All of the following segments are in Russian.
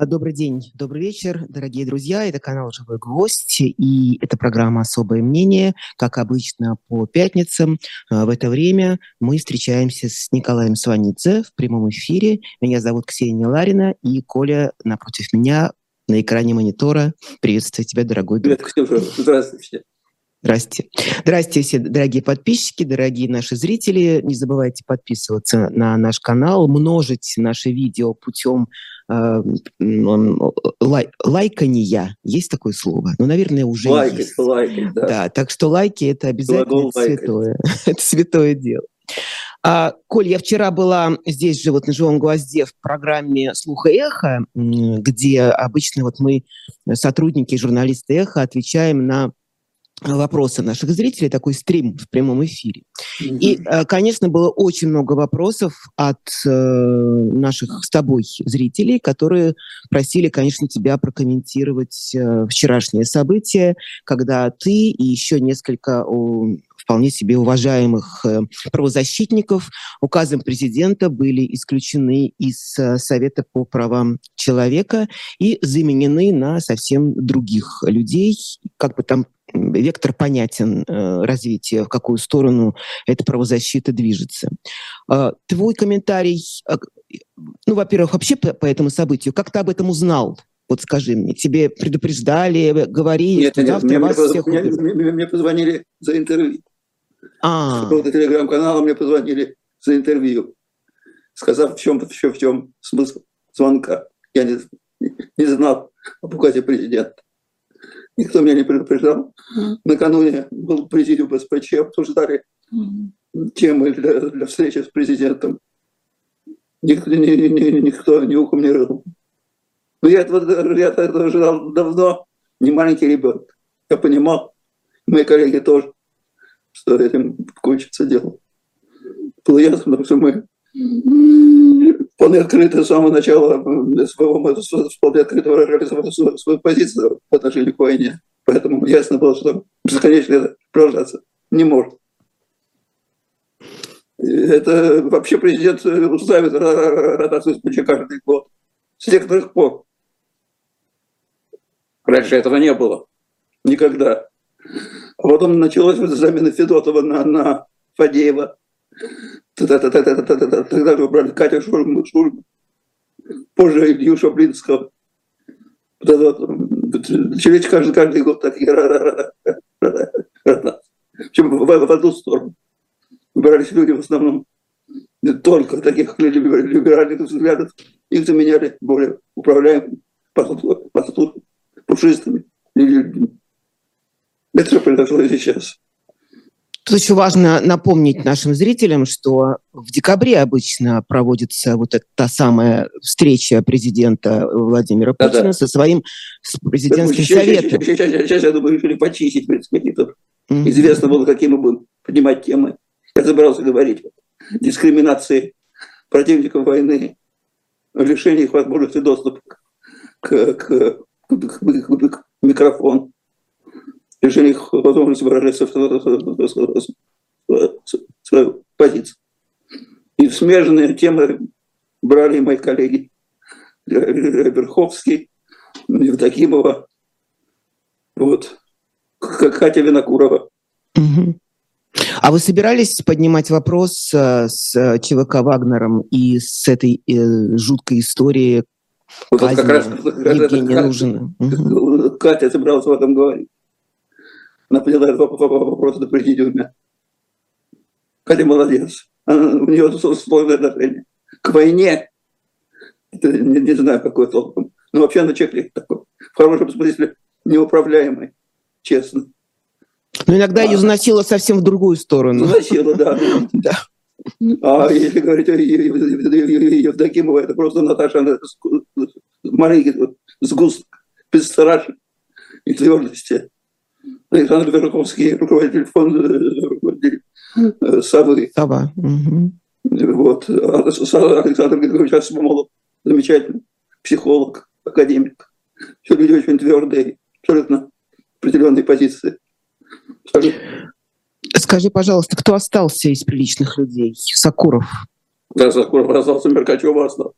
А, добрый день, добрый вечер, дорогие друзья. Это канал «Живой гвоздь» и это программа «Особое мнение». Как обычно, по пятницам а, в это время мы встречаемся с Николаем Сванидзе в прямом эфире. Меня зовут Ксения Ларина и Коля напротив меня на экране монитора. Приветствую тебя, дорогой друг. Привет. Здравствуйте. Здрасте. Здрасте все дорогие подписчики, дорогие наши зрители. Не забывайте подписываться на наш канал, множить наши видео путем лай, лайкания. Есть такое слово? Ну, наверное, уже лайкать, есть. Лайкать, да. да. Так что лайки — это обязательно святое. это святое дело. А, Коль, я вчера была здесь же, вот на «Живом гвозде» в программе «Слух и эхо», где обычно вот мы, сотрудники, журналисты «Эхо», отвечаем на вопросы наших зрителей, такой стрим в прямом эфире. Mm-hmm. И, э, конечно, было очень много вопросов от э, наших с тобой зрителей, которые просили, конечно, тебя прокомментировать э, вчерашнее событие, когда ты и еще несколько вполне себе уважаемых правозащитников указом президента были исключены из Совета по правам человека и заменены на совсем других людей, как бы там вектор понятен э, развития, в какую сторону эта правозащита движется. Э, твой комментарий, э, ну, во-первых, вообще по, по этому событию, как ты об этом узнал? Вот скажи мне, тебе предупреждали, говорили, нет, что нет, завтра мне, вас мне, всех мне, мне, мне позвонили за интервью. А. С какого-то телеграм-канала мне позвонили за интервью, сказав, в чем, в чем, в чем смысл звонка. Я не, не знал об указе президента. Никто меня не предупреждал. Накануне был президиум СПЧ, обсуждали темы для, для встречи с президентом. Никто, ни, ни, никто ни ухом не рыл. Но я этого, я этого ожидал давно, не маленький ребенок. Я понимал, мои коллеги тоже, что этим кончится дело. Было ясно, что мы вполне открыто с самого начала своего, вполне открыто реализовал свою, свою позицию по отношению к войне. Поэтому ясно было, что бесконечно это продолжаться не может. Это вообще президент ставит ротацию СПЧ каждый год. С некоторых пор. Раньше этого не было. Никогда. Потом началась замена Федотова на, на Фадеева. Тогда мы брали Катя Шурму, Шурму. Позже Илью Шаблинского. Через каждый, каждый год такие Причем в, в одну сторону. Выбирались люди в основном не только таких либеральных взглядов. Их заменяли более управляемыми, пушистыми людьми. Это произошло сейчас. Тут еще важно напомнить нашим зрителям, что в декабре обычно проводится вот эта та самая встреча президента Владимира Путина Да-да. со своим президентским сейчас, советом. Сейчас, сейчас, сейчас, я думаю, решили почистить предспектитов. Mm-hmm. Известно было, какие мы будем поднимать темы. Я собирался говорить о дискриминации противников войны, о лишении их возможности доступа к, к, к, к, к, к микрофону решили их возможности выражать свою позицию. И смежные темы брали мои коллеги Верховский, Евдокимова, вот, Катя Винокурова. А вы собирались поднимать вопрос э, с ЧВК Вагнером и с этой э, жуткой историей вот как раз, Евгения Лужина? Катя собиралась в этом говорить. Она подняла этот вопрос на президиуме. Катя молодец. Она, у нее сложное отношение к войне. Это, не, не знаю, какой толком. Но вообще она человек такой. В хорошем смысле неуправляемый, честно. Но иногда а, ее заносило совсем в другую сторону. Заносило, да. А если говорить о Евдокимовой, это просто Наташа, она маленький сгусток бесстрашен и твердости. Александр Верховский, руководитель фонда, руководитель э, Совы. Сова. Угу. Вот. Александр Григорьевич Асмолов, замечательный психолог, академик. Все люди очень твердые, абсолютно определенные позиции. Абсолютно. Скажи, пожалуйста, кто остался из приличных людей? Сакуров. Да, Сакуров остался, Меркачев остался,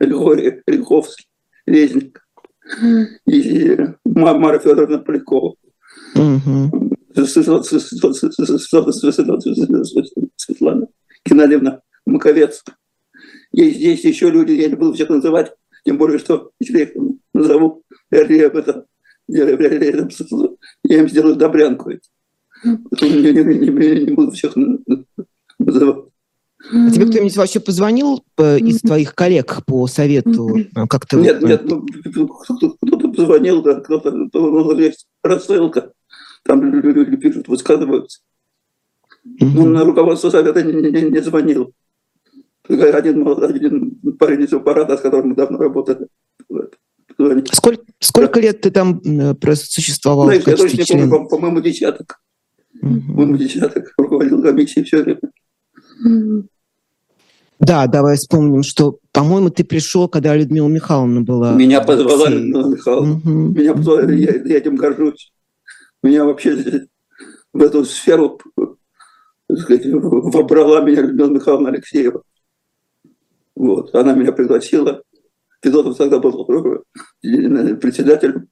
Лиховский, Резник и Мара Федоровна Полякова. Светлана Геннадьевна Маковец. Есть здесь еще люди, я не буду всех называть, тем более, что если я их назову, я, это, я, я, им сделаю добрянку. Я не, не, не, не буду всех называть. А тебе кто-нибудь вообще позвонил э, из твоих коллег по совету? Э, как то Нет, нет, ну, кто-то позвонил, да, кто-то, ну, есть рассылка, там люди пишут, высказываются. Ну, на руководство совета не, не, не звонил. Один, один парень из аппарата, с которым мы давно работали. Сколько, сколько лет ты там э, существовал? Знаешь, я точно не помню, по-моему, десяток. По-моему, десяток руководил комиссией все время. Да, давай вспомним, что, по-моему, ты пришел, когда Людмила Михайловна была. Меня позвала Людмила Михайловна. Угу. Меня позвала, я, я этим горжусь. Меня вообще в эту сферу сказать, вобрала меня Людмила Михайловна Алексеева. Вот. Она меня пригласила. Федотов тогда был председателем,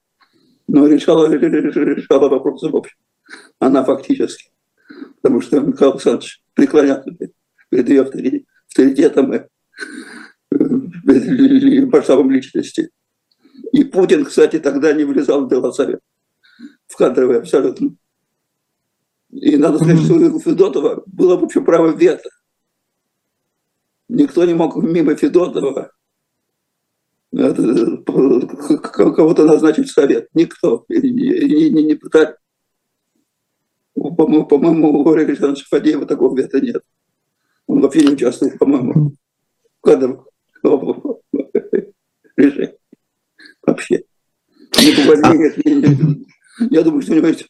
но решала, решала вопросы в общем. Она фактически. Потому что Михаил Александрович преклонялся перед ее авторитетом авторитетом и масштабом личности. И Путин, кстати, тогда не влезал в Белосовет. В кадровый абсолютно. И надо сказать, что у Федотова было, в общем, право вето. Никто не мог мимо Федотова кого-то назначить в совет. Никто. И не, не, не пытались. По-моему, по-моему, у Григория Александровича Фадеева такого вета нет. Он вообще не участвовал, по-моему, в кадровых решениях. Вообще. Я думаю, что у него есть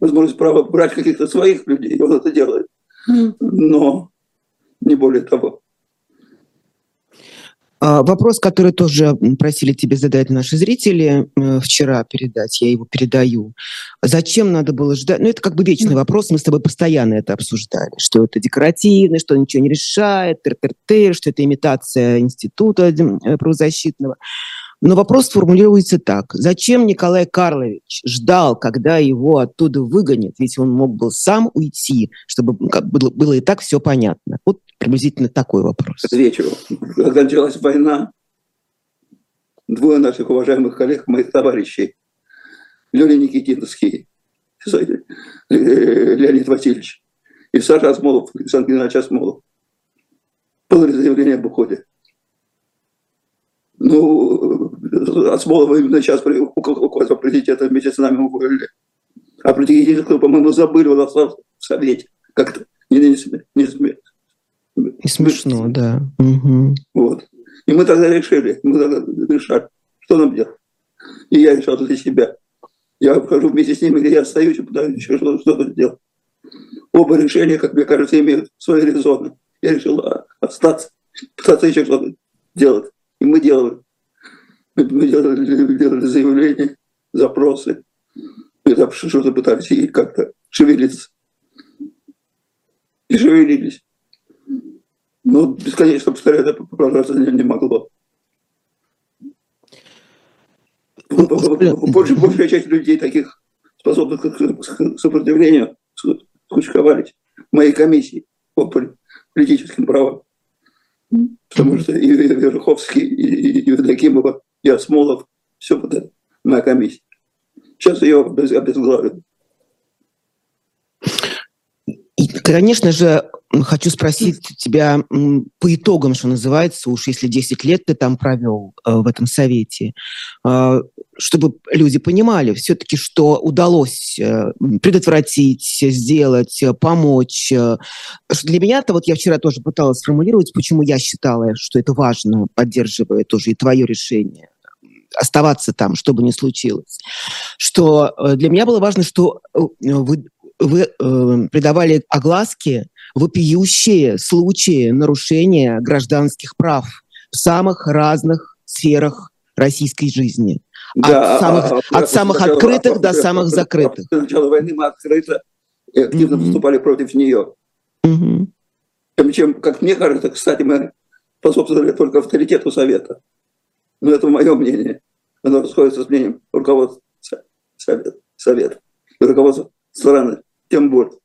возможность права брать каких-то своих людей, и он это делает. Но не более того. А, вопрос, который тоже просили тебе задать наши зрители э, вчера передать, я его передаю. Зачем надо было ждать? Ну, это как бы вечный вопрос, мы с тобой постоянно это обсуждали, что это декоративно, что ничего не решает, тыр -тыр -тыр, что это имитация института э, правозащитного. Но вопрос формулируется так. Зачем Николай Карлович ждал, когда его оттуда выгонят? Ведь он мог был сам уйти, чтобы как было, было и так все понятно. Вот приблизительно такой вопрос. Отвечу. Когда началась война, двое наших уважаемых коллег, моих товарищей, Леня Никитинский, Леонид Васильевич и Саша Осмолов, Александр Геннадьевич Осмолов, подали заявление об уходе. Ну, Осмолова именно сейчас около президента вместе с нами уволили. А президент, по-моему, забыли, он остался в Совете. Как-то не, не, не, не, и смешно, да. Угу. Вот. И мы тогда решили, мы тогда решали, что нам делать. И я решал для себя. Я обхожу вместе с ними, где я остаюсь и пытаюсь еще что-то, что делать. Оба решения, как мне кажется, имеют свои резоны. Я решил а, остаться, пытаться еще что-то делать. И мы делали. Мы, мы делали, делали заявления, запросы. И там что-то пытались и как-то шевелиться. И шевелились. Ну, бесконечно повторять это продолжаться не, не могло. Больше, большая часть людей таких способных к сопротивлению скучковались в моей комиссии по политическим правам. Потому что и Верховский, и Евдокимова, и Осмолов, все вот это, моя комиссия. Сейчас ее обезглавят. И, конечно же, хочу спросить тебя по итогам, что называется, уж если 10 лет ты там провел э, в этом совете, э, чтобы люди понимали все-таки, что удалось э, предотвратить, сделать, помочь. Для меня-то, вот я вчера тоже пыталась сформулировать, почему я считала, что это важно, поддерживая тоже и твое решение оставаться там, что бы ни случилось. Что для меня было важно, что вы вы э, придавали огласке вопиющие случаи нарушения гражданских прав в самых разных сферах российской жизни. Да, от самых, а, от самых начала, открытых до самых закрытых. С начала войны мы открыто и активно mm-hmm. выступали против нее. Mm-hmm. Чем, чем, как мне кажется, кстати, мы способствовали только авторитету Совета. Но это мое мнение. Оно расходится с мнением руководства совета, совета руководства страны, тем более.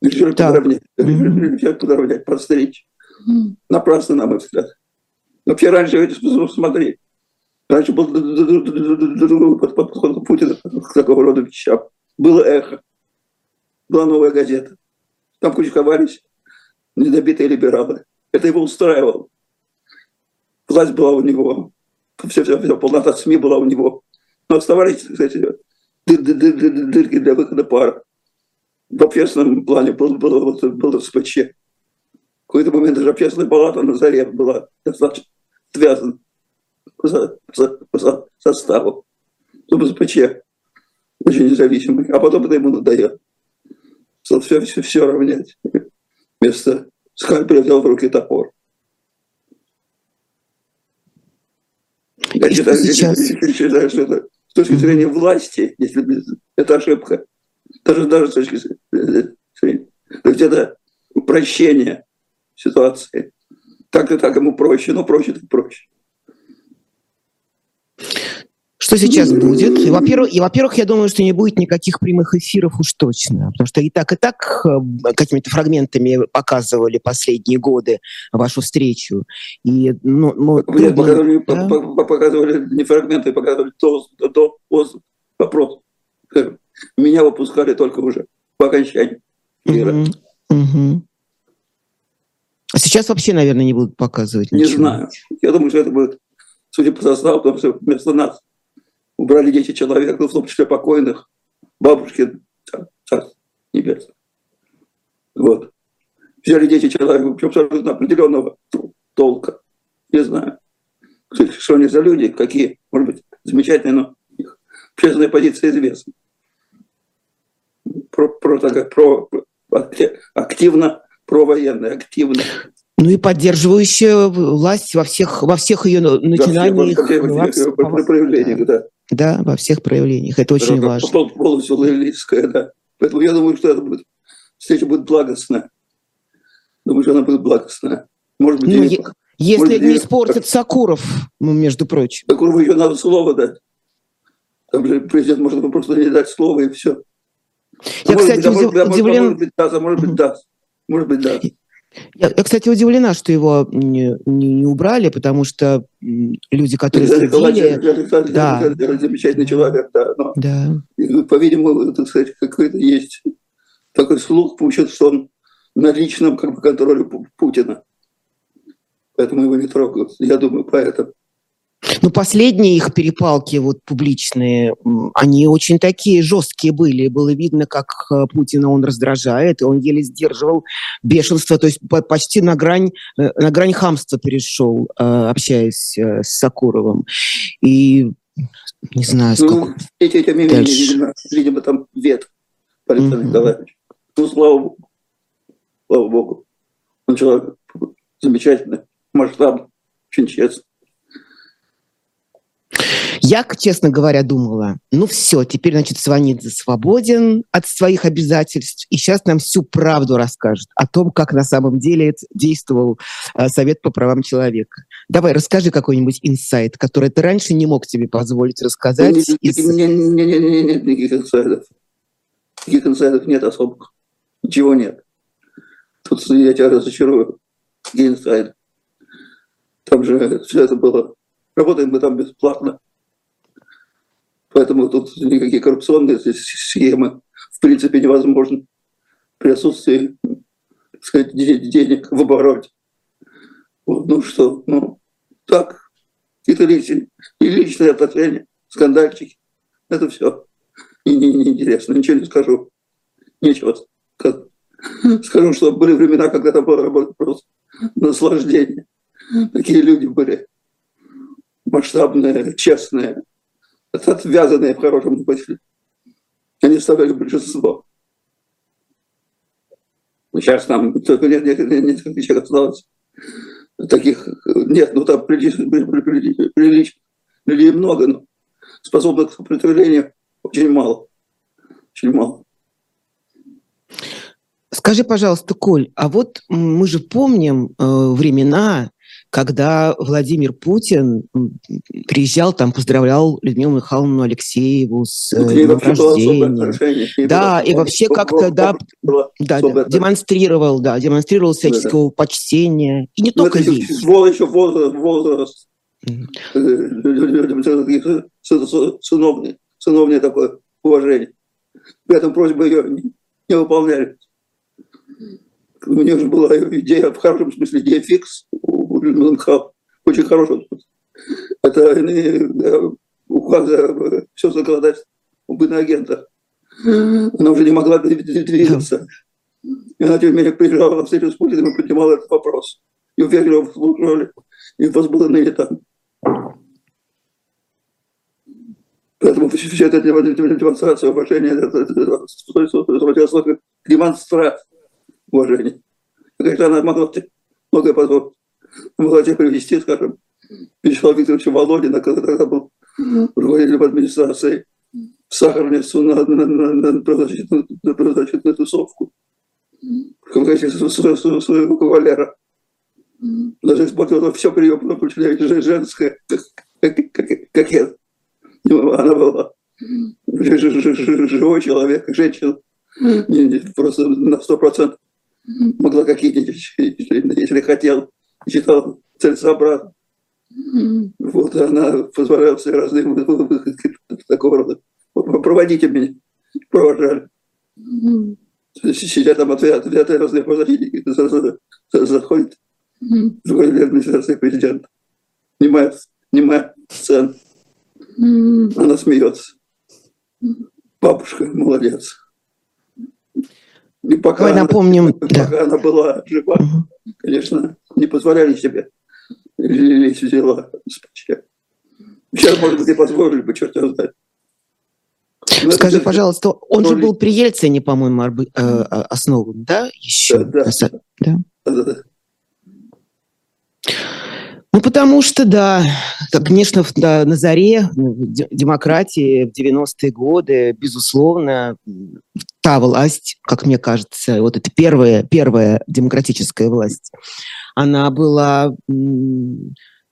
Решили так. подровнять, решили подровнять, подстричь. Напрасно, на мой взгляд. Вообще раньше, смотри, раньше был другой подход Путина к такого рода вещам. Было эхо, была новая газета. Там кучковались недобитые либералы. Это его устраивало. Власть была у него, все, все, все, полнота СМИ была у него. Но оставались, кстати, дырки для выхода пара. В общественном плане был, был, был, был СПЧ. В какой-то момент даже общественная палата на заре была достаточно связана за, за, за составом. Чтобы СПЧ очень независимый. А потом это ему надоело. Стал все, все, все равнять. Вместо скальпеля взял в руки топор. Я считаю, сейчас? считаю, что это с точки зрения власти, если это ошибка, даже, даже с точки зрения, то есть это упрощение ситуации. Так и так ему проще, но проще так проще. Что сейчас будет? И, во-первых, и, во-первых, я думаю, что не будет никаких прямых эфиров уж точно, потому что и так, и так э, какими-то фрагментами показывали последние годы вашу встречу. И, ну, ну, трудно, показывали, да? показывали не фрагменты, показывали то, то, то вопрос. Меня выпускали только уже по окончании. А сейчас вообще, наверное, не будут показывать ничего. Не знаю. Я думаю, что это будет, судя по составу, потому что вместо нас убрали 10 человек, ну, в том числе покойных, бабушки, царство небесное. Вот. Взяли 10 человек, причем абсолютно определенного толка. Не знаю, что они за люди, какие, может быть, замечательные, но их общественная позиция известна. Про, про, про, про, активно провоенная, активно. Ну и поддерживающая власть во всех, во всех ее начинаниях. Во всех, во всех проявлениях, да. Да, во всех проявлениях. Это очень это важно. Полностью логическое, да. Поэтому я думаю, что это будет, встреча будет благостная. Думаю, что она будет благостная. Может быть, ну, и, если может, не испортит Сакуров, ну, между прочим. Сакурову еще надо слово дать. Там же президент может просто не дать слово и все. Я, а кстати, быть, удив... удивлен... Может быть, даст, а может быть, даст. Может быть, даст. Я, я, кстати, удивлена, что его не, не, не убрали, потому что люди, которые следили... Да. Замечательный человек, да. Но, да. По-видимому, так сказать, какой-то есть такой слух получит, что он на личном контроле Путина. Поэтому его не трогают. Я думаю, поэтому. Ну, последние их перепалки вот публичные, они очень такие жесткие были. Было видно, как э, Путина он раздражает, и он еле сдерживал бешенство, то есть почти на грань, э, на грань хамства перешел, э, общаясь с Сакуровым. И не знаю, сколько... Ну, эти, эти видимо, видимо, там вет Александр mm-hmm. Николаевич. Ну, слава богу. Слава богу. Он человек замечательный, масштабный, очень честный. Я, честно говоря, думала, ну все, теперь, значит, Сванидзе свободен от своих обязательств, и сейчас нам всю правду расскажет о том, как на самом деле действовал э, Совет по правам человека. Давай, расскажи какой-нибудь инсайт, который ты раньше не мог себе позволить рассказать. Нет, из... нет, нет, нет, нет, нет никаких инсайдов. Никаких инсайдов нет особых. Ничего нет. Тут я тебя разочарую. Какие инсайды? Там же все это было. Работаем мы там бесплатно. Поэтому тут никакие коррупционные схемы в принципе невозможны при отсутствии так сказать, денег в обороте. Вот, ну что, ну так, какие-то личные, и личные отношения, скандальчики. Это все. И не, не интересно, ничего не скажу. Нечего. Скажу, что были времена, когда это было просто наслаждение. Такие люди были масштабные, честные, отвязанные в хорошем смысле. Они составляли большинство. Сейчас там только нет, нет, нет, несколько человек осталось. Таких нет, ну там прилично, прилично, прилично, людей много, но способных к сопротивлению очень мало. Очень мало. Скажи, пожалуйста, Коль, а вот мы же помним э, времена, когда Владимир Путин приезжал, там поздравлял Людмилу Михайловну Алексееву с ну, днем рождения. Да, и вообще как-то, да, да, да, демонстрировал, да, демонстрировал всяческого да, почтения. И не ну, только здесь. Еще возраст, возраст. Сыновнее, сыновнее такое уважение. При этом просьбы ее не, не выполняли. У нее же была идея, в хорошем смысле, идея фикс у Людмилы Очень хорошая. Это указ все законодательство об иноагентах. Она уже не могла двигаться. И она, тем не менее, приезжала на встречу с Путиным и поднимала этот вопрос. И уверенно слушали, и возбудили там. Поэтому вся эта демонстрация уважения, это демонстрация уважения. Конечно, она могла многое позволить. Могла тебе привести, скажем, Вячеслава Викторовича Володина, когда тогда был руководителем администрации, в Сахарницу на, на, на, на, правозащитную, на правозащитную тусовку в качестве своего, кавалера. Даже использовала все приемы, включая женское, как, как, как я. Она была живой человек, женщина. Просто на сто процентов могла какие-нибудь, если хотел, считал целесообразно. Вот она позволяла все разные такого рода. Проводите меня. Провожали. Сидят там ответ, ответы разные правозащитники, заходит руководитель администрации президента. Снимает, снимает сцену. Она смеется. Бабушка молодец. И пока, Давай напомним, она, да. пока она была жива, угу. конечно, не позволяли себе лезть в дела. Сейчас, может быть, и позволили бы, черт его знает. Но Скажи, это, пожалуйста, он же был при Ельцине, по-моему, э, основан, да? Еще? Да, да. да. да, да. Ну, потому что, да, конечно, да, на заре ну, демократии в 90-е годы, безусловно, та власть, как мне кажется, вот эта первая, первая демократическая власть, она была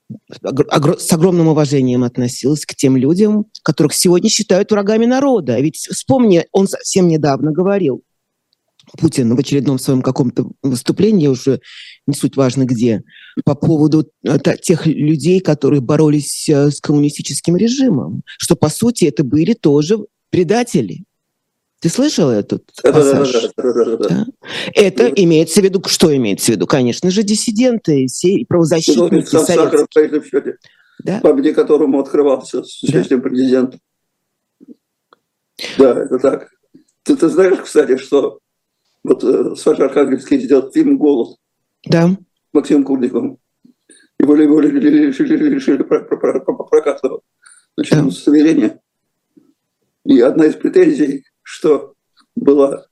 с огромным уважением относилась к тем людям, которых сегодня считают врагами народа. А ведь вспомни, он совсем недавно говорил, Путин в очередном своем каком-то выступлении, уже не суть важно где, по поводу э, тех людей, которые боролись э, с коммунистическим режимом, что, по сути, это были тоже предатели. Ты слышал этот пассаж? Да, да, да, да, да. Это имеется в виду, что имеется в виду? Конечно же, диссиденты, все правозащитники. Ну, Сахаров, да? памяти которому открывался с участием да. президента. Да, это так. Ты, ты знаешь, кстати, что вот э, Саша Архангельский сделал фильм «Голос». Да. Максим Курником. Его, его решили, решили прокатного значит, да. удостоверение. И одна из претензий, что была,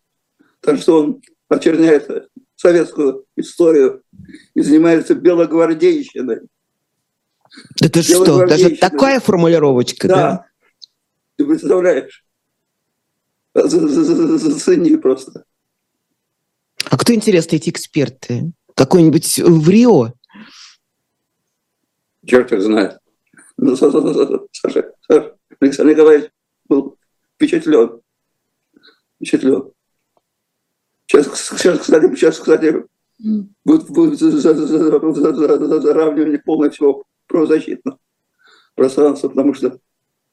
так что он очерняет советскую историю и занимается белогвардейщиной. Это что, даже такая формулировочка, да? да? Ты представляешь? Зацени просто. А кто, интересно, эти эксперты? Какой-нибудь в Рио? Черт их знает. Ну, Саша, Саша, Александр Николаевич был впечатлен. Впечатлен. Сейчас, сейчас, кстати, сейчас, кстати, будет, будет заравнивание полное всего правозащитного пространства, потому что,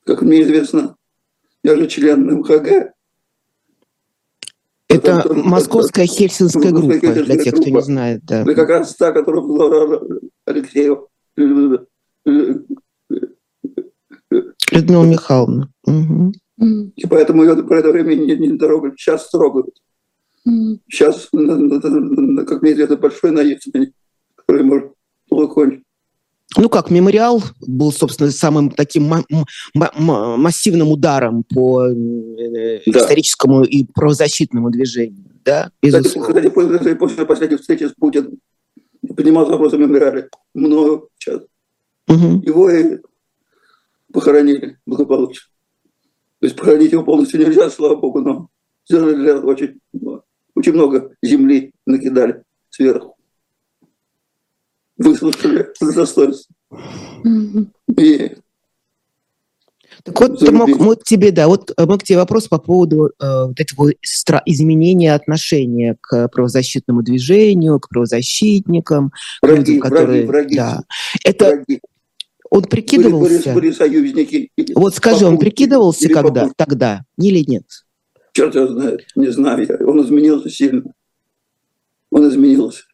как мне известно, я же член МХГ, это московская хельсинская группа, для тех, кто не знает. Да. Это как раз та, которая была Алексеев. Людмила Михайловна. Угу. И поэтому ее про это время не, не трогают. Сейчас трогают. Сейчас, как мне известно, большой наивный, который может плохо кончить. Ну как, мемориал был, собственно, самым таким массивным ударом по э, да. историческому и правозащитному движению. Да, безусловно. Кстати, после, после последней встречи с Путиным поднимал вопрос о мемориале мною час. Угу. Его и похоронили благополучно. То есть похоронить его полностью нельзя, слава богу, но сделали очень, очень много земли накидали сверху. выслушали с достоинством. И так вот, мог, мы к тебе, да, вот мы к тебе вопрос по поводу э, вот этого стра- изменения отношения к правозащитному движению, к правозащитникам, враги, к людям, которые, враги, да, это враги. Он прикидывался. Были, были, были союзники. Вот скажи, он прикидывался когда, тогда, или нет? Черт его знает, не знаю я. Он изменился сильно. Он изменился.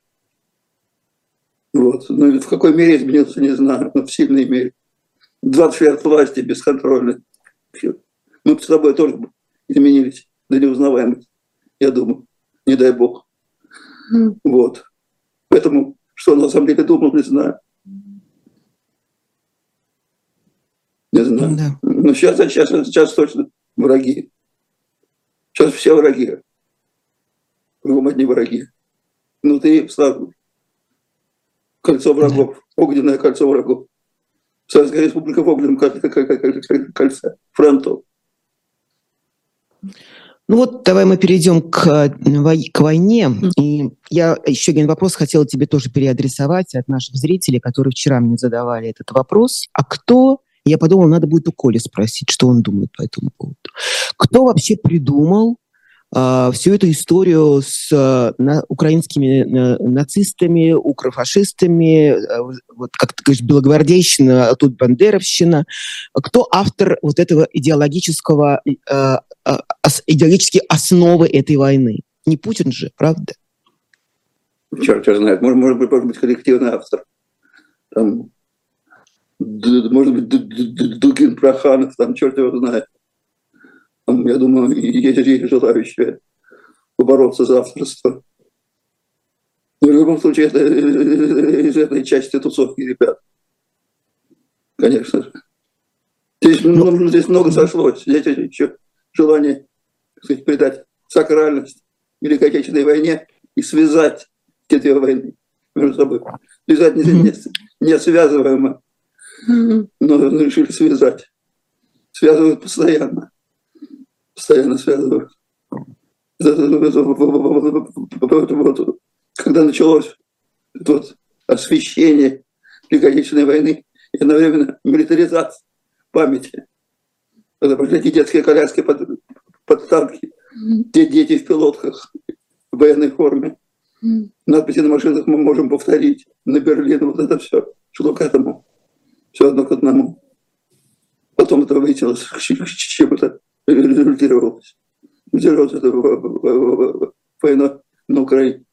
Вот. Ну, в какой мере изменился, не знаю, но в сильной мере. 20 лет власти бесконтрольной. Мы с тобой тоже изменились до неузнаваемости, я думаю. Не дай бог. Mm. Вот. Поэтому, что он на самом деле думал, не знаю. Не знаю. Да. Но сейчас, сейчас, сейчас точно враги. Сейчас все враги. Кругом одни враги. Внутри сразу кольцо врагов, огненное кольцо врагов. Советская республика в огненном кольце, фронтов. Ну вот давай мы перейдем к, к войне. И я еще один вопрос хотела тебе тоже переадресовать от наших зрителей, которые вчера мне задавали этот вопрос. А кто, я подумала, надо будет у Коли спросить, что он думает по этому поводу. Кто вообще придумал а, всю эту историю с а, на, украинскими на, нацистами, укрофашистами, а, вот как ты говоришь, белогвардейщина, а тут бандеровщина. Кто автор вот этого идеологического, а, а, идеологические основы этой войны? Не Путин же, правда? Черт, черт знает. Может, может, быть, может быть, коллективный автор. Там, может быть, Дугин Проханов, там черт его знает я думаю, есть, есть желающие побороться за авторство. Но в любом случае, это из этой части тусовки ребят. Конечно же. Здесь, ну, ну, здесь много сошлось. Здесь еще желание так сказать, придать сакральность Великой Отечественной войне и связать эти две войны между собой. Связать не, не, не связываемо, но решили связать. Связывают постоянно. Постоянно связывают. Когда началось вот освещение Великой войны и одновременно милитаризация памяти, когда пошли детские коляски под, под танки, те дети в пилотках в военной форме, надписи на машинах мы можем повторить, на Берлин, вот это все шло к этому, все одно к одному. Потом это вытянулось к чему-то результировалась. Результировалась эта война на Украине.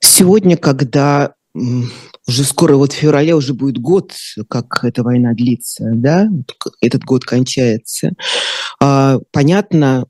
Сегодня, когда уже скоро, вот в феврале уже будет год, как эта война длится, да, этот год кончается. А, понятно,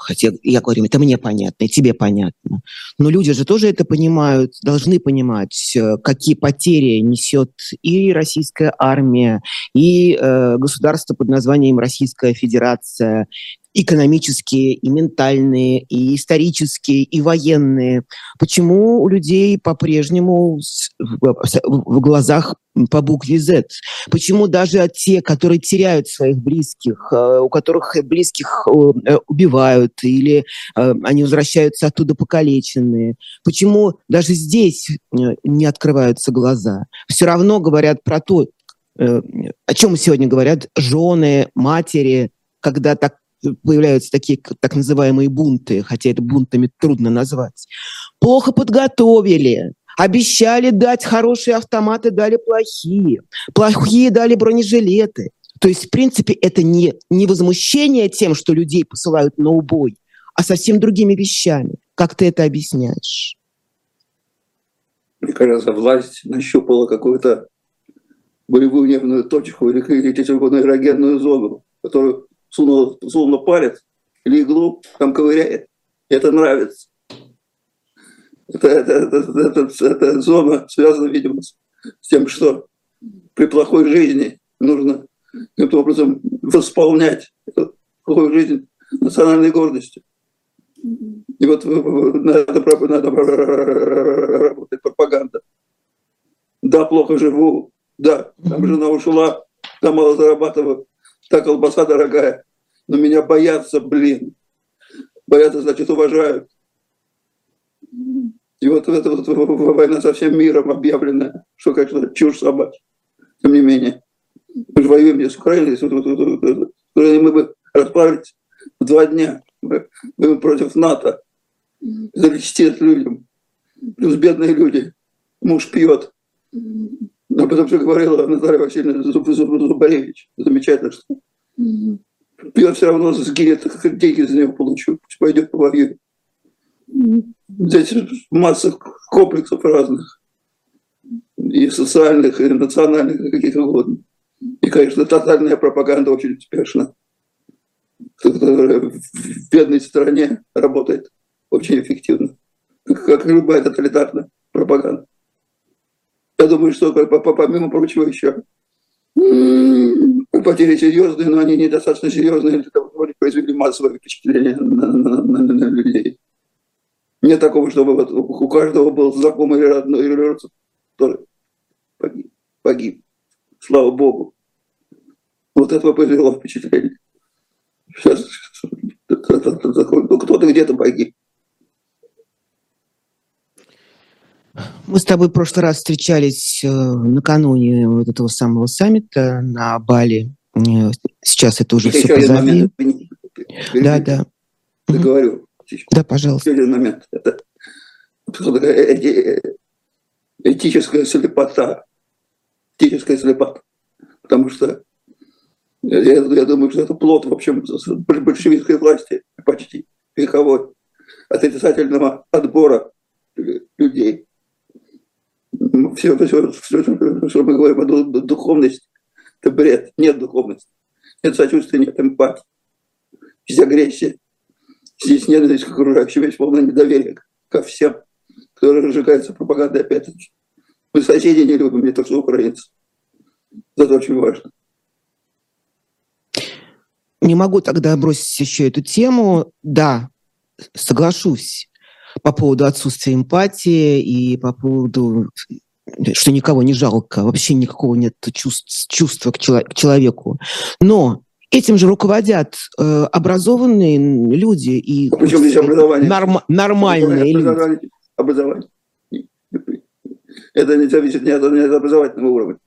хотя я говорю, это мне понятно, и тебе понятно. Но люди же тоже это понимают, должны понимать, э, какие потери несет и российская армия, и э, государство под названием Российская Федерация, экономические, и ментальные, и исторические, и военные. Почему у людей по-прежнему в глазах по букве Z? Почему даже те, которые теряют своих близких, э, у которых близких э, убивают, или э, они возвращаются оттуда покалеченные, почему даже здесь не открываются глаза? Все равно говорят про то, о чем сегодня говорят жены, матери, когда так появляются такие так называемые бунты, хотя это бунтами трудно назвать. Плохо подготовили, обещали дать хорошие автоматы, дали плохие, плохие дали бронежилеты. То есть, в принципе, это не, не возмущение тем, что людей посылают на убой, а совсем другими вещами. Как ты это объясняешь? Мне кажется, власть нащупала какую-то болевую нервную точку или, или эрогенную зону, которую сунул на палец или иглу, там ковыряет. Это нравится. Это, это, это, это, это зона связана, видимо, с тем, что при плохой жизни нужно каким-то образом восполнять плохую жизнь национальной гордостью. И вот надо, надо работать пропаганда. Да, плохо живу, да, там жена ушла, там мало зарабатываю, та колбаса дорогая, но меня боятся, блин. Боятся, значит, уважают. И вот эта вот война со всем миром объявленная, что, конечно, чушь собачья. Тем не менее, мы же воюем не с Украиной, с Украиной мы бы расправились в два дня. Мы, мы против НАТО. Это людям. Плюс бедные люди. Муж пьет. Об этом все говорила Наталья Васильевна Зубаревич. Замечательно, что пьет все равно сгинет, как деньги за него получу. Пойдет повоюет. Здесь масса комплексов разных. И социальных, и национальных, и каких угодно. И, конечно, тотальная пропаганда очень успешна, которая в бедной стране работает очень эффективно, как любая тоталитарная пропаганда. Я думаю, что помимо прочего еще потери серьезные, но они недостаточно серьезные для того, чтобы произвели массовое впечатление на, на, на, на людей. Нет такого, чтобы вот у каждого был знакомый или родной, или родственник, который погиб. погиб. Слава Богу. Вот этого произвело впечатление. Сейчас ну, кто-то где-то погиб. Мы с тобой в прошлый раз встречались э, накануне вот этого самого саммита на Бали. Э, сейчас это уже все позади. Да, да. Договорю. Да, пожалуйста. Один момент. Это этическая слепота. Этическая слепота. Потому что я, я думаю, что это плод, в общем, большевистской власти почти вековой, отрицательного отбора людей. Все, все, все, что мы говорим о духовности, это бред. Нет духовности. Нет сочувствия, нет эмпатии. Здесь агрессия. Здесь ненависть к окружающим, есть полное недоверие ко всем, которые разжигаются пропагандой опять-таки. Мы соседей не любим, не то что украинцы. Это очень важно. Не могу тогда бросить еще эту тему. Да, соглашусь по поводу отсутствия эмпатии и по поводу что никого не жалко, вообще никакого нет чувств, чувства к, чело, к человеку. Но этим же руководят э, образованные люди и а Причем здесь образование? Норм, нормальные образование, люди. Образование. Это не зависит не от, не от образовательного уровня.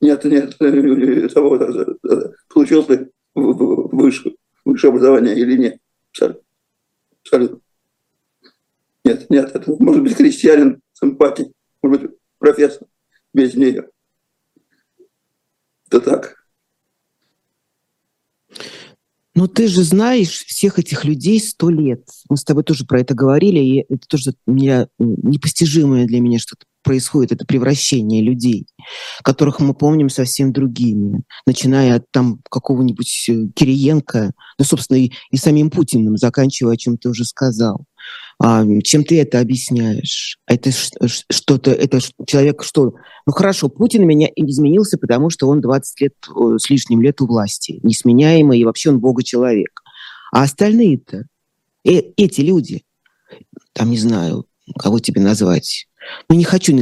Нет, нет, того, получил ты высшее, высшее образование или нет. Абсолютно. Нет, нет, это может быть крестьянин с эмпатией, может быть профессор без нее. Это так. Но ты же знаешь всех этих людей сто лет. Мы с тобой тоже про это говорили, и это тоже меня, непостижимое для меня что-то происходит, это превращение людей, которых мы помним совсем другими, начиная от там какого-нибудь э, Кириенко, ну, собственно, и, и самим Путиным, заканчивая, о чем ты уже сказал. А, чем ты это объясняешь? Это что-то, это человек что? Ну хорошо, Путин меня изменился, потому что он 20 лет с лишним лет у власти, несменяемый, и вообще он бога-человек. А остальные-то, э, эти люди, там, не знаю, кого тебе назвать, ну, не хочу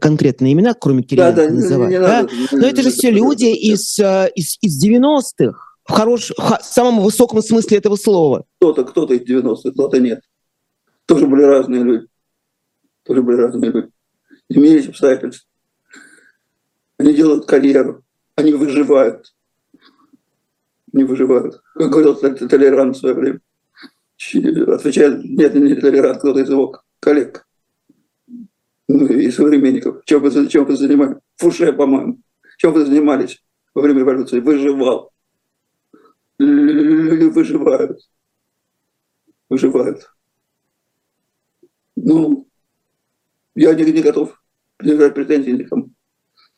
конкретные имена, кроме Кирилла да, да, называть. Не, не да? Надо, Но это же все люди из, э, из, из 90-х, в, хорош, в самом высоком смысле этого слова. Кто-то, кто-то из 90-х, кто-то нет. Тоже были разные люди. Тоже были разные люди. Имелись обстоятельства. Они делают карьеру. Они выживают. Не выживают. Как говорил Толерант в свое время. Отвечает, нет, не Толерант, кто-то из его коллег. Ну, и современников. Чем вы, чем вы занимались? Фуше, по-моему. Чем вы занимались во время революции? Выживал. Выживают. Выживают. Ну, я не, не готов держать претензии никому.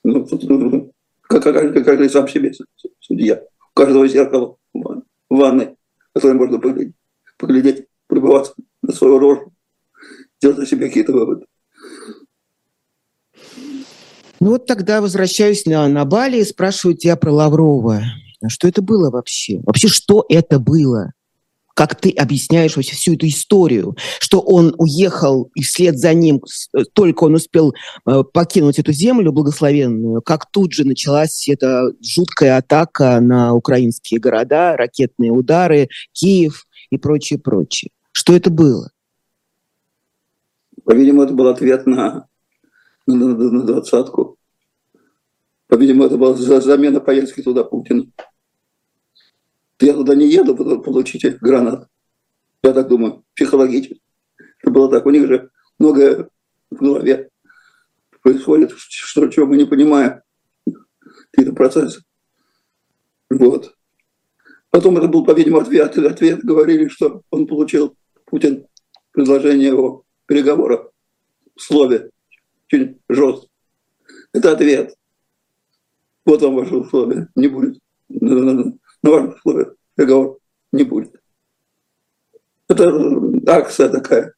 Ну, ну как, как, как, как сам себе судья. У каждого зеркало в ванной, которое можно поглядеть, поглядеть, пребываться на свою рожу, делать о себе какие-то выводы. Ну вот тогда возвращаюсь на, на Бали и спрашиваю тебя про Лаврова. Что это было вообще? Вообще, что это было? Как ты объясняешь вообще всю эту историю, что он уехал, и вслед за ним, э, только он успел э, покинуть эту землю благословенную, как тут же началась эта жуткая атака на украинские города, ракетные удары, Киев и прочее, прочее. Что это было? По-видимому, это был ответ на, на, на, на двадцатку. По-видимому, это была замена поездки туда Путина. Я туда не еду, получите гранат. Я так думаю, психологически. Это было так. У них же многое в голове происходит, что, чего мы не понимаем. Какие-то процессы. Вот. Потом это был, по-видимому, ответ. Ответ говорили, что он получил, Путин, предложение о переговорах в слове. Очень жестко. Это ответ. Вот вам ваше условие. Не будет. На ваших условиях переговор не будет. Это акция такая.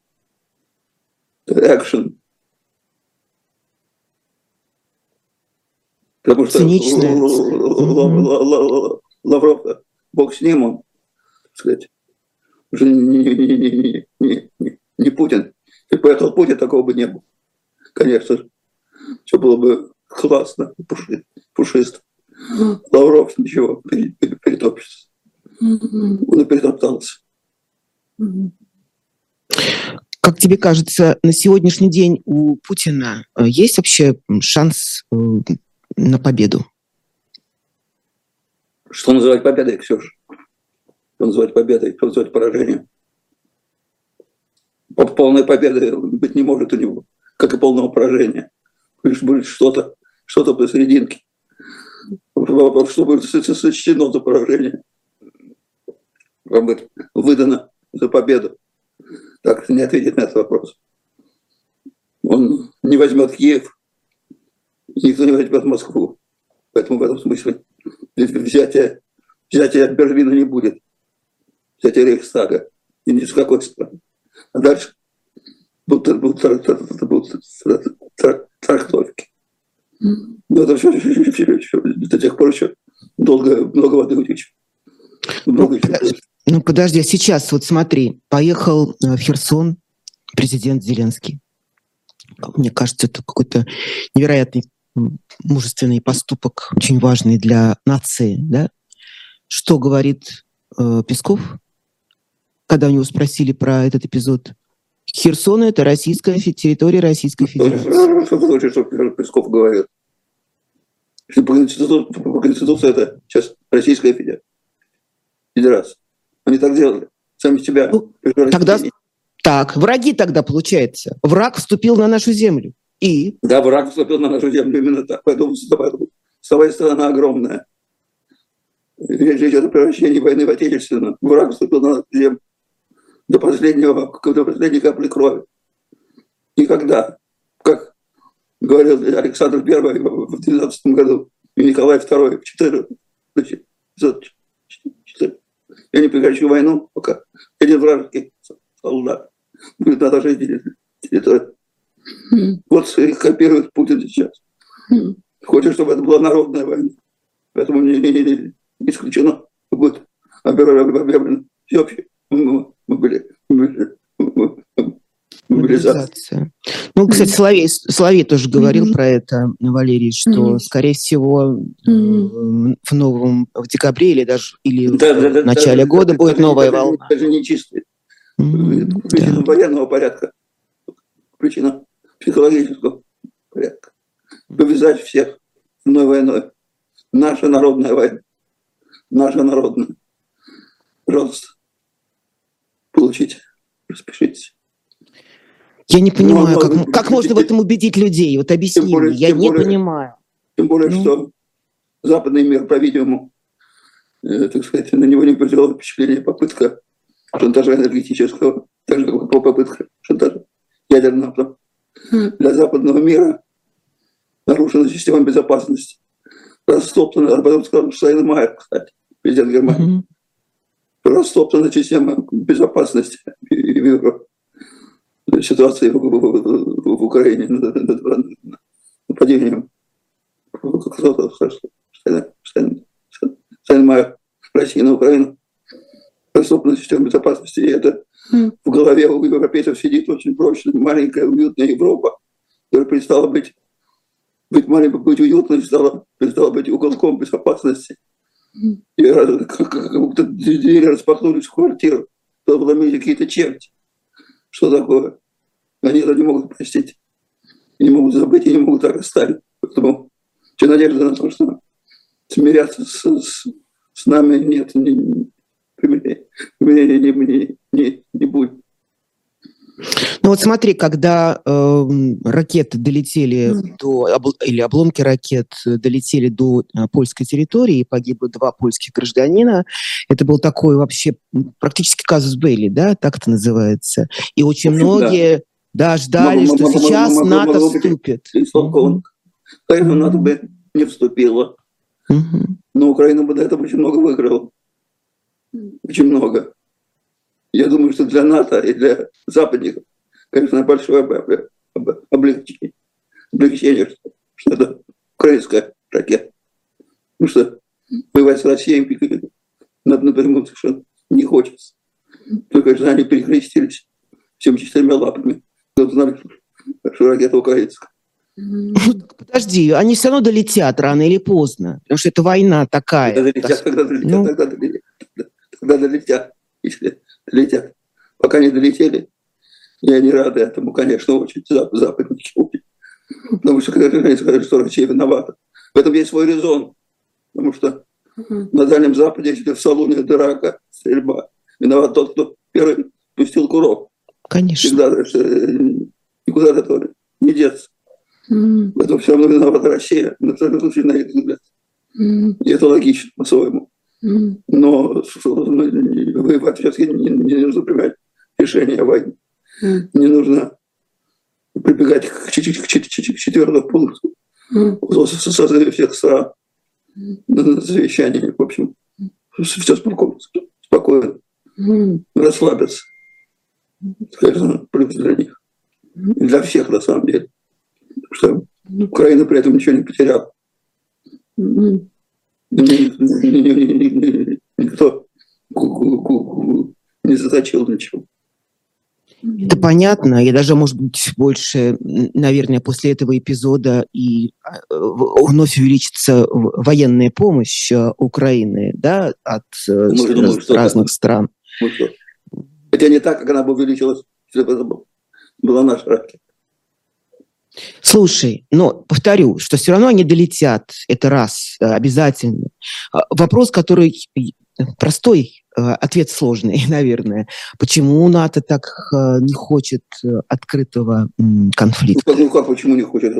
Экшен. Потому что Лавров, бог с ним, он, так сказать, уже не, не, не, не, не, не Путин. И поехал Путин, такого бы не было. Конечно. Все было бы классно, пушисто. Лавров ничего, перетопчется. Он и перетоптался. Как тебе кажется, на сегодняшний день у Путина э, есть вообще шанс э, на победу? Что называть победой, Ксюша? Что называть победой, что называть поражением? Полной победы быть не может у него, как и полного поражения. Лишь будет что-то, что-то посерединке. Что будет сочтено за поражение? Будет выдано за победу. Так не ответит на этот вопрос. Он не возьмет Киев, никто не возьмет Москву. Поэтому в этом смысле взятия, взятия Берлина не будет. Взятия Рейхстага. И ни с какой стороны. А дальше будут, будут, будут трактовки. Но это все, до тех пор еще долго, много воды утечет. Много еще. Ну, подожди, а сейчас вот смотри, поехал э, в Херсон президент Зеленский. Мне кажется, это какой-то невероятный мужественный поступок, очень важный для нации, да? Что говорит э, Песков, когда у него спросили про этот эпизод? Херсон – это российская территория Российской Федерации. Что значит, что Песков говорит? По Конституции, по Конституции это сейчас Российская Федерация. Они так делали. Сами себя. Ну, тогда так, враги тогда, получается. Враг вступил на нашу землю. И? Да, враг вступил на нашу землю именно так. Поэтому, своя страна огромная. Речь идет о превращении войны в отечественную. Враг вступил на нашу землю до последнего, до последней капли крови. Никогда. Как говорил Александр I в 12 году и Николай II в 14 я не прекращу войну, пока один вражеский солдат будет на нашей территории. Вот их копирует Путин сейчас. Хочет, чтобы это была народная война. Поэтому не, не, не, не исключено, будет объявлено всеобщее мобилизация. Ну, кстати, Соловей, Соловей тоже говорил mm-hmm. про это, Валерий, что, mm-hmm. скорее всего, mm-hmm. в новом, в декабре или даже или да, в да, начале да, года да, будет новая волна. Это же не чистый. Mm-hmm. Причина да. военного порядка. Причина психологического порядка. Повязать всех одной войной. Наша народная война. Наша народная. Пожалуйста, получите, распишитесь. Я не понимаю, ну, как, как можно в этом убедить людей? Вот объясни более, мне, я не более, понимаю. Тем более, ну. что западный мир, по-видимому, э, так сказать, на него не произвела впечатление попытка шантажа энергетического, так же, как попытка шантажа ядерного. Хм. Для западного мира нарушена система безопасности. Растоптана, об этом сказал Штайнмайер, кстати, президент Германии. Mm-hmm. Растоптана система безопасности в Европе ситуации в, Украине, нападением Стальмая России на Украину, доступна система безопасности. И это mm. в голове у европейцев сидит очень прочно маленькая уютная Европа, которая перестала быть, быть маленькой, быть уютной, стала, перестала быть уголком безопасности. Mm. И как, как будто двери распахнулись в квартиру, вломили какие-то черти. Что такое? они это не могут простить. Не могут забыть и не могут так оставить. Поэтому все надежда на то, что смиряться с, с, с нами нет, не, примирения не, не, не, не будет. Ну вот смотри, когда э, ракеты долетели mm. до, или обломки ракет долетели до э, польской территории, и погибло два польских гражданина, это был такой вообще практически казус Бейли, да, так это называется. И очень общем, многие да. да ждали, что сейчас НАТО вступит. Поэтому НАТО бы не вступила. Но Украина бы до этого очень много выиграла. Очень много. Я думаю, что для НАТО и для западников, конечно, большое облегчение, облегчение что это украинская ракета. Потому что воевать с Россией напрямую совершенно не хочется. Только что они перекрестились всеми четырьмя лапами. Кто знали, что ракета украинская. Подожди, они все равно долетят рано или поздно, потому что это война такая. Когда долетят, когда долетят, ну... тогда долетят. Когда долетят, если летят. Пока не долетели, и они рады этому, конечно, очень западники. Потому что когда они сказали, что Россия виновата. В этом есть свой резон. Потому что на Дальнем Западе, если в салоне драка, стрельба, виноват тот, кто первый пустил курок. Конечно. Всегда, что никуда от этого не деться. Mm. В этом все равно виновата Россия. На всяком случае, на их взгляд. Mm. И это логично по-своему. Но воевать все-таки не, не нужно принимать решение о войне. Не нужно прибегать к, к, к, к четвертому пункту созыва всех стран. На совещании. В общем, все спокойно, спокойно. Расслабиться. Конечно, плюс для них. И для всех, на самом деле. Потому что Украина при этом ничего не потеряла никто не заточил ничего. Это понятно. Я даже, может быть, больше, наверное, после этого эпизода и а, вновь увеличится военная помощь э, Украины да, от э, ну, раз, думаю, разных это? стран. Ну, Хотя не так, как она бы увеличилась, если бы это была наша ракета. Слушай, но повторю, что все равно они долетят, это раз, э, обязательно. А, вопрос, который простой, э, ответ сложный, наверное. Почему НАТО так э, не хочет открытого конфликта? Ну как, почему не хочет?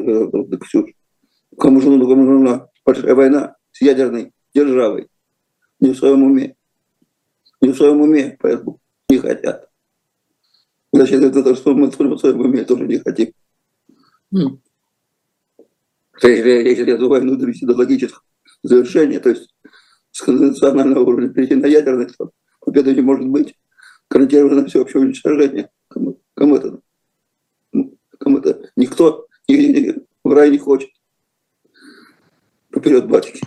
Кому же нужна большая война с ядерной державой? Не в своем уме. Не в своем уме, поэтому не хотят. Значит, это то, что мы в своем уме тоже не хотим. Ну, если эту войну довести до логического завершения, то есть с конвенционального уровня перейти на ядерный, то победа не может быть гарантировано всеобщее уничтожение. Кому, кому это? Ну, кому это? Никто нигде в рай не хочет. Поперед батики.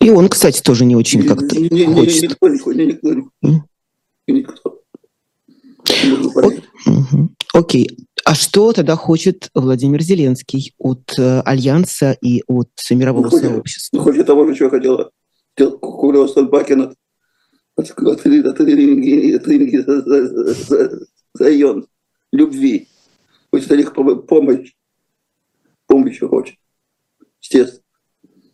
И он, кстати, тоже не очень как-то не, не, хочет. Никто не хочет, никто не хочет. Никто. Окей. А что тогда хочет Владимир Зеленский от э, Альянса и от мирового ну, сообщества? Ну, хочет того же, чего хотела Кулева Стольбакин от, от, от, от, от, от любви. Хочет от них помощь. Помощь хочет. Естественно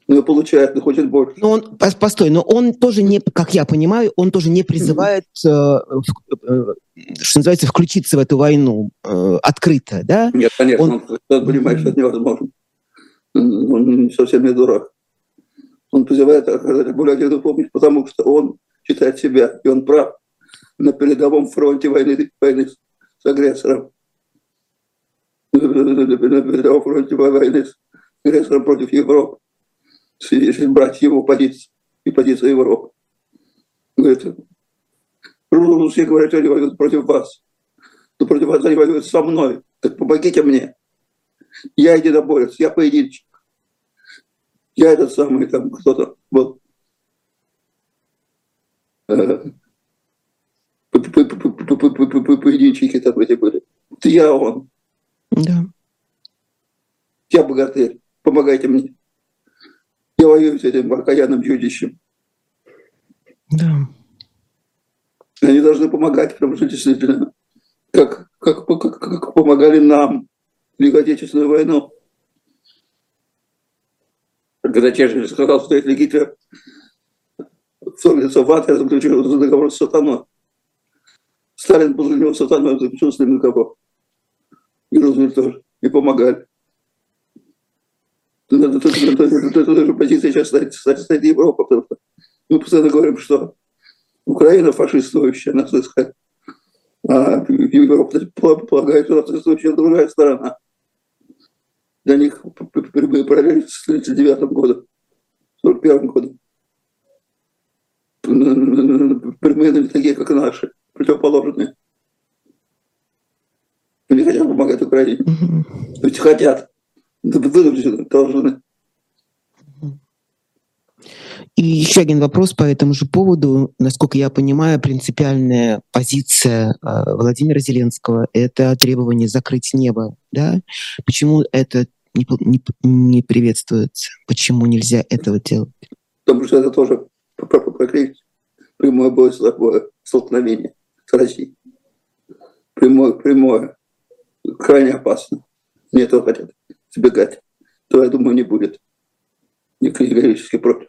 но получает, но хочет больше. Но он, постой, но он тоже не, как я понимаю, он тоже не призывает, mm-hmm. э, что называется, включиться в эту войну э, открыто, да? Нет, конечно, он, он понимает, что это невозможно. Он совсем не дурак. Он призывает оказать более активную помощь, потому что он считает себя, и он прав, на передовом фронте войны, войны с агрессором. На передовом фронте войны с агрессором против Европы если брать его позицию и позицию Европы. Говорит, русские говорят, что они воюют против вас. Но против вас они воюют со мной. Так помогите мне. Я единоборец, я поединчик. Я этот самый, там кто-то был. Поединчики там эти были. Это я он. Да. Я богатырь. Помогайте мне. Я воюю с этим окаянным чудищем. Да. Они должны помогать, что действительно, как как, как, как помогали нам Великую Отечественную войну. Когда Черчилль сказал, что если Гитлер вторгнется в ад, я заключил договор с сатаной. Сталин после него сатаной заключил с ним договор. И Рузвельт тоже. И помогали. Тоже позиция сейчас, стоит Европа, потому что мы постоянно говорим, что Украина фашистующая, нацистская, а Европа полагает, что нацистующая другая сторона. Для них прямые параллели с 1939 годом, 1941 годом. Прямые такие, как наши, противоположные. Они хотят помогать Украине. Ведь хотят. Вынуждены, должны. И еще один вопрос по этому же поводу. Насколько я понимаю, принципиальная позиция э, Владимира Зеленского — это требование закрыть небо. Да? Почему это не, не, не приветствуется? Почему нельзя этого делать? Потому что это тоже прямое бой столкновение с Россией. Прямое, прямое. Крайне опасно. Не этого хотят избегать. То, я думаю, не будет. Не категорически против.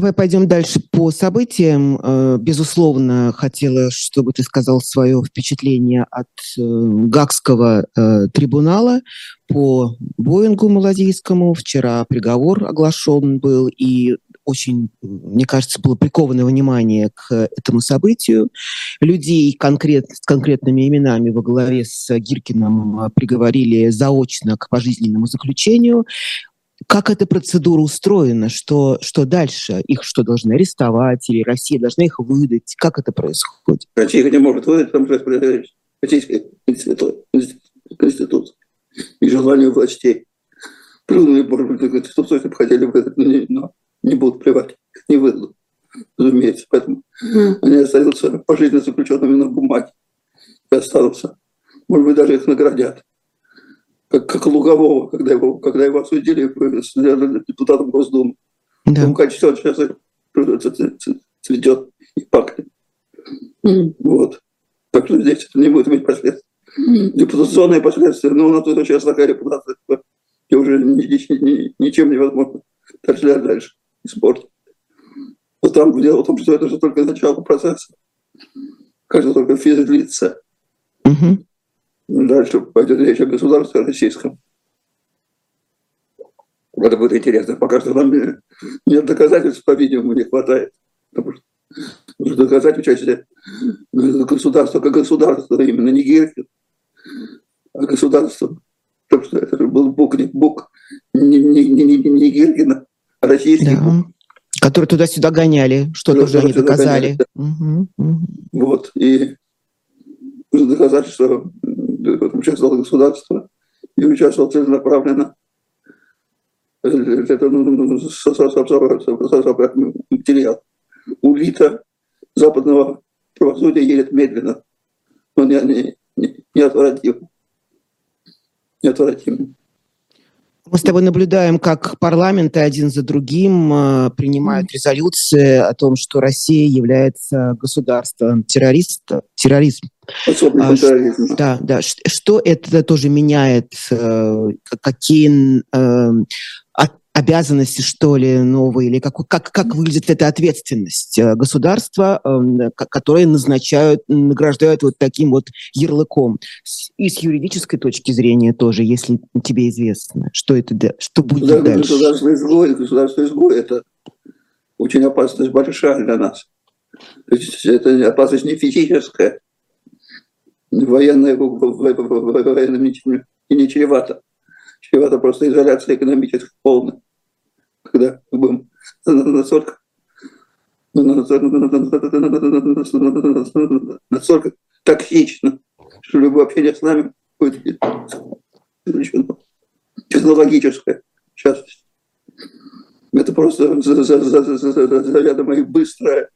Давай пойдем дальше по событиям. Э, безусловно, хотела, чтобы ты сказал свое впечатление от э, Гагского э, трибунала по Боингу малазийскому. Вчера приговор оглашен был, и очень, мне кажется, было приковано внимание к этому событию. Людей конкрет, с конкретными именами во главе с Гиркиным приговорили заочно к пожизненному заключению. Как эта процедура устроена? Что, что дальше? Их что, должны арестовать? Или Россия должна их выдать? Как это происходит? Россия их не может выдать, потому что это Российская Конституция и желание властей. Трудно, может быть, Конституцию, хотели выдать, но не, будут плевать, не выдадут, разумеется. Поэтому они остаются пожизненно заключенными на бумаге и останутся. Может быть, даже их наградят как, как Лугового, когда его, когда его осудили депутатом Госдумы. Да. В качестве он сейчас цветет и пахнет. Mm. Вот. Так что здесь это не будет иметь последствий. Mm. Репутационные последствия. Но у нас тут сейчас такая репутация, и уже ни, ни, ни, ничем невозможно дальше дальше испортить. Но там дело в том, что это же только начало процесса. Кажется, только физлица. Mm-hmm. Дальше пойдет речь о государстве российском. Это будет интересно. Пока что нам нет доказательств, по-видимому, не хватает. Потому что нужно доказать участие государства как государство, именно не Геркин, а государство. Потому что это был Бук, не Бук, не, не, не, не, не Геркина, российский да. Бук. Который туда-сюда гоняли, что тоже они доказали. Гоняли, да. угу, угу. Вот, и доказать, что участвовало государство и участвовал целенаправленно. Это материал. Улита западного правосудия едет медленно, но не, не, не, неотвратимо. Неотвратимо. Мы с тобой наблюдаем, как парламенты один за другим э, принимают резолюции о том, что Россия является государством террориста, терроризм. А, да, да. Что это тоже меняет? Э, какие э, обязанности, что ли, новые, или как, как, как выглядит эта ответственность э, государства, эм, которое назначают, награждают вот таким вот ярлыком. И с юридической точки зрения тоже, если тебе известно, что это, что будет да, дальше. Государство изгой, государство изгой – это очень опасность большая для нас. То есть это опасность не физическая, военная, военным ничем и не чревато. Чревато просто изоляция экономическая полная когда будем настолько, настолько токсично, что любое общение с нами будет. Технологическое, частности. Это просто заведомое быстрое,